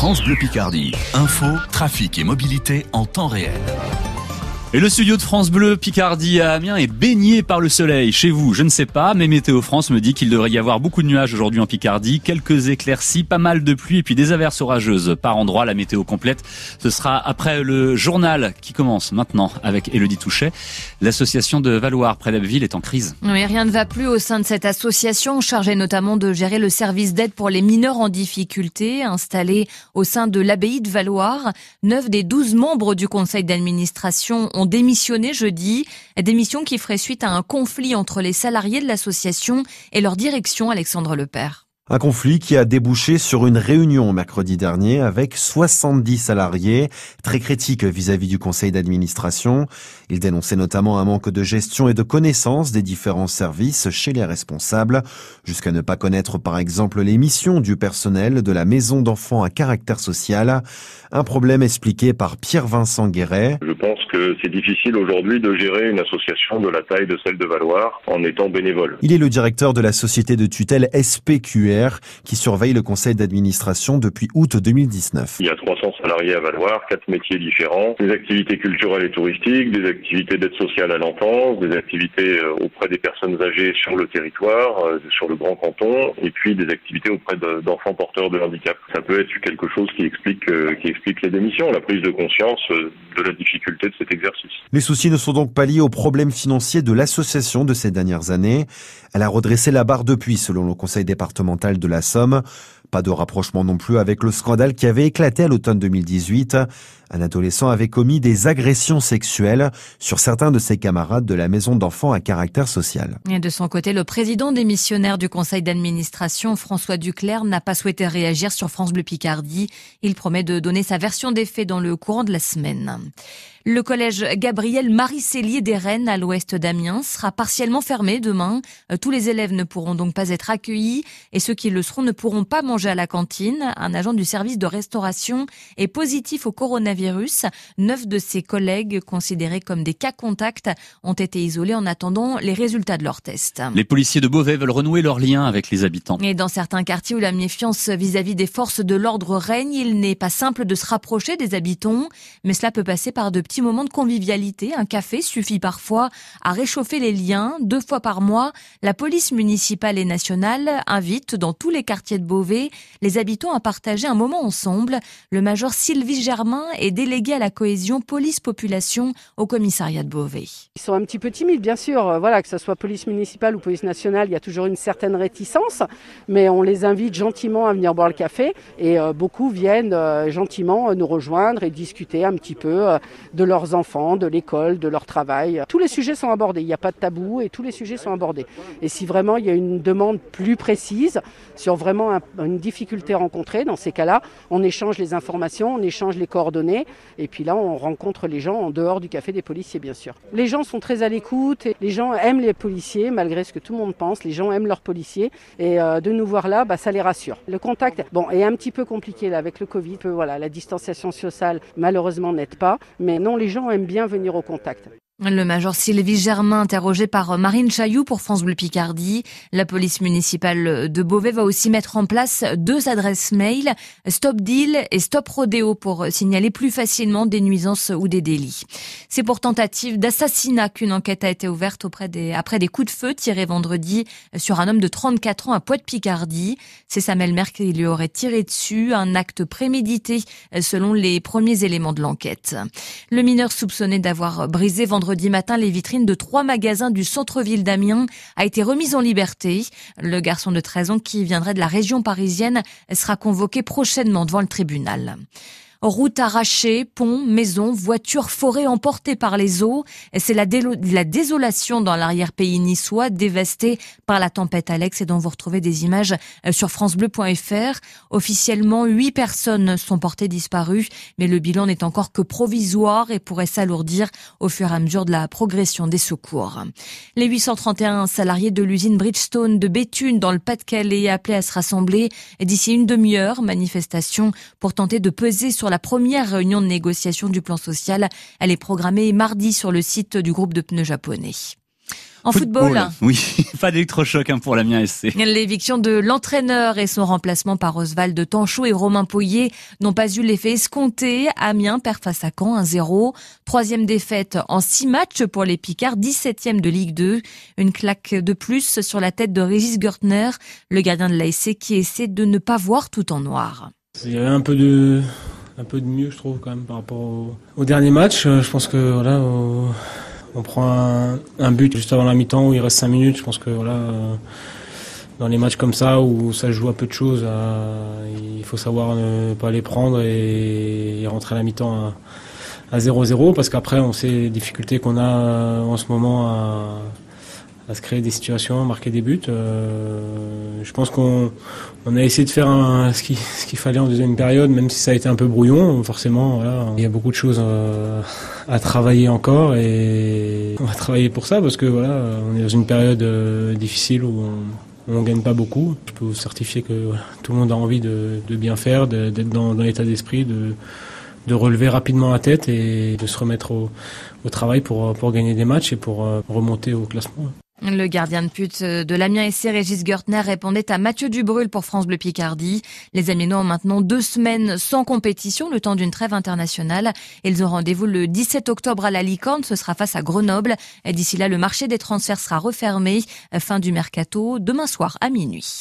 France Bleu Picardie. Info, trafic et mobilité en temps réel. Et le studio de France Bleu Picardie à Amiens est baigné par le soleil. Chez vous, je ne sais pas, mais Météo France me dit qu'il devrait y avoir beaucoup de nuages aujourd'hui en Picardie, quelques éclaircies, pas mal de pluie et puis des averses orageuses par endroit. La météo complète, ce sera après le journal qui commence maintenant avec Elodie Touchet. L'association de Valoir près d'Abbeville est en crise. Oui, rien ne va plus au sein de cette association chargée notamment de gérer le service d'aide pour les mineurs en difficulté installé au sein de l'abbaye de Valoir. Neuf des douze membres du conseil d'administration ont démissionné jeudi. Démission qui ferait suite à un conflit entre les salariés de l'association et leur direction, Alexandre Lepère. Un conflit qui a débouché sur une réunion mercredi dernier avec 70 salariés, très critiques vis-à-vis du conseil d'administration. Ils dénonçaient notamment un manque de gestion et de connaissance des différents services chez les responsables, jusqu'à ne pas connaître par exemple les missions du personnel de la maison d'enfants à caractère social. Un problème expliqué par Pierre-Vincent Guéret. Je pense que c'est difficile aujourd'hui de gérer une association de la taille de celle de Valoir en étant bénévole. Il est le directeur de la société de tutelle SPQR qui surveille le conseil d'administration depuis août 2019. Il y a 300 salariés à Valoir, quatre métiers différents, des activités culturelles et touristiques, des activités d'aide sociale à l'enfance, des activités euh, auprès des personnes âgées sur le territoire, euh, sur le grand canton, et puis des activités auprès d'enfants porteurs de handicap. Ça peut être quelque chose qui explique, euh, qui explique les démissions, la prise de conscience de la difficulté de cet exercice. Les soucis ne sont donc pas liés aux problèmes financiers de l'association de ces dernières années. Elle a redressé la barre depuis, selon le conseil départemental de la Somme. Pas de rapprochement non plus avec le scandale qui avait éclaté à l'automne 2018. Un adolescent avait commis des agressions sexuelles sur certains de ses camarades de la maison d'enfants à caractère social. Et de son côté, le président démissionnaire du conseil d'administration, François Duclerc, n'a pas souhaité réagir sur France Bleu Picardie. Il promet de donner sa version des faits dans le courant de la semaine. Le collège Gabriel Marie-Célier des Rennes à l'ouest d'Amiens sera partiellement fermé demain. Euh, tous les élèves ne pourront donc pas être accueillis et ceux qui le seront ne pourront pas manger à la cantine. Un agent du service de restauration est positif au coronavirus. Neuf de ses collègues considérés comme des cas contacts ont été isolés en attendant les résultats de leurs tests. Les policiers de Beauvais veulent renouer leurs liens avec les habitants. Et dans certains quartiers où la méfiance vis-à-vis des forces de l'ordre règne, il n'est pas simple de se rapprocher des habitants, mais cela peut passer par de petit moment de convivialité. Un café suffit parfois à réchauffer les liens. Deux fois par mois, la police municipale et nationale invite dans tous les quartiers de Beauvais les habitants à partager un moment ensemble. Le major Sylvie Germain est délégué à la cohésion police-population au commissariat de Beauvais. Ils sont un petit peu timides, bien sûr. Voilà, que ce soit police municipale ou police nationale, il y a toujours une certaine réticence, mais on les invite gentiment à venir boire le café et euh, beaucoup viennent euh, gentiment nous rejoindre et discuter un petit peu euh, de leurs enfants, de l'école, de leur travail. Tous les sujets sont abordés, il n'y a pas de tabou et tous les sujets sont abordés. Et si vraiment il y a une demande plus précise sur vraiment une difficulté rencontrée, dans ces cas-là, on échange les informations, on échange les coordonnées et puis là on rencontre les gens en dehors du café des policiers bien sûr. Les gens sont très à l'écoute, les gens aiment les policiers malgré ce que tout le monde pense, les gens aiment leurs policiers et euh, de nous voir là, bah, ça les rassure. Le contact bon, est un petit peu compliqué là, avec le Covid, voilà, la distanciation sociale malheureusement n'aide pas, mais non les gens aiment bien venir au contact. Le major Sylvie Germain, interrogé par Marine Chailloux pour France Bleu Picardie. La police municipale de Beauvais va aussi mettre en place deux adresses mail, Stop Deal et Stop Rodéo pour signaler plus facilement des nuisances ou des délits. C'est pour tentative d'assassinat qu'une enquête a été ouverte auprès des, après des coups de feu tirés vendredi sur un homme de 34 ans à Poix-de-Picardie. C'est sa belle-mère qui lui aurait tiré dessus, un acte prémédité selon les premiers éléments de l'enquête. Le mineur soupçonné d'avoir brisé vendredi vendredi matin, les vitrines de trois magasins du centre-ville d'Amiens a été remise en liberté. Le garçon de 13 ans qui viendrait de la région parisienne sera convoqué prochainement devant le tribunal. Routes arrachées, ponts, maisons, voitures, forêts emportées par les eaux. C'est la, la, désolation dans l'arrière-pays niçois, dévasté par la tempête Alex et dont vous retrouvez des images euh, sur francebleu.fr. Officiellement, huit personnes sont portées disparues, mais le bilan n'est encore que provisoire et pourrait s'alourdir au fur et à mesure de la progression des secours. Les 831 salariés de l'usine Bridgestone de Béthune dans le Pas-de-Calais appelés à se rassembler d'ici une demi-heure, manifestation pour tenter de peser sur la première réunion de négociation du plan social. Elle est programmée mardi sur le site du groupe de pneus japonais. En football, oui, pas d'électrochoc hein, pour l'Amiens SC. L'éviction de l'entraîneur et son remplacement par Oswald Tanchot et Romain Poyer n'ont pas eu l'effet escompté. Amiens perd face à Caen 1-0. Troisième défaite en six matchs pour les Picards, 17e de Ligue 2. Une claque de plus sur la tête de Régis Gertner, le gardien de l'ASC qui essaie de ne pas voir tout en noir. Il y avait un peu de un peu de mieux, je trouve, quand même, par rapport au, dernier match. Euh, je pense que voilà, on prend un, but juste avant la mi-temps où il reste 5 minutes. Je pense que voilà, euh, dans les matchs comme ça où ça joue à peu de choses, euh, il faut savoir ne pas les prendre et, rentrer à la mi-temps à 0-0 parce qu'après on sait les difficultés qu'on a en ce moment à à se créer des situations, marquer des buts. Euh, je pense qu'on on a essayé de faire ce qu'il fallait en deuxième période, même si ça a été un peu brouillon. Forcément, il y a beaucoup de choses euh, à travailler encore et on va travailler pour ça parce que voilà, on est dans une période euh, difficile où on, on gagne pas beaucoup. Je peux vous certifier que tout le monde a envie de, bien faire, d'être dans, l'état d'esprit, de relever rapidement la tête et de se remettre au, au travail pour, pour gagner des matchs et pour remonter au classement. Le gardien de pute de l'Amiens SC, Régis Gertner, répondait à Mathieu Dubrul pour France Bleu Picardie. Les Amiénois ont maintenant deux semaines sans compétition, le temps d'une trêve internationale. Ils ont rendez-vous le 17 octobre à la Licorne, ce sera face à Grenoble. D'ici là, le marché des transferts sera refermé. Fin du mercato, demain soir à minuit.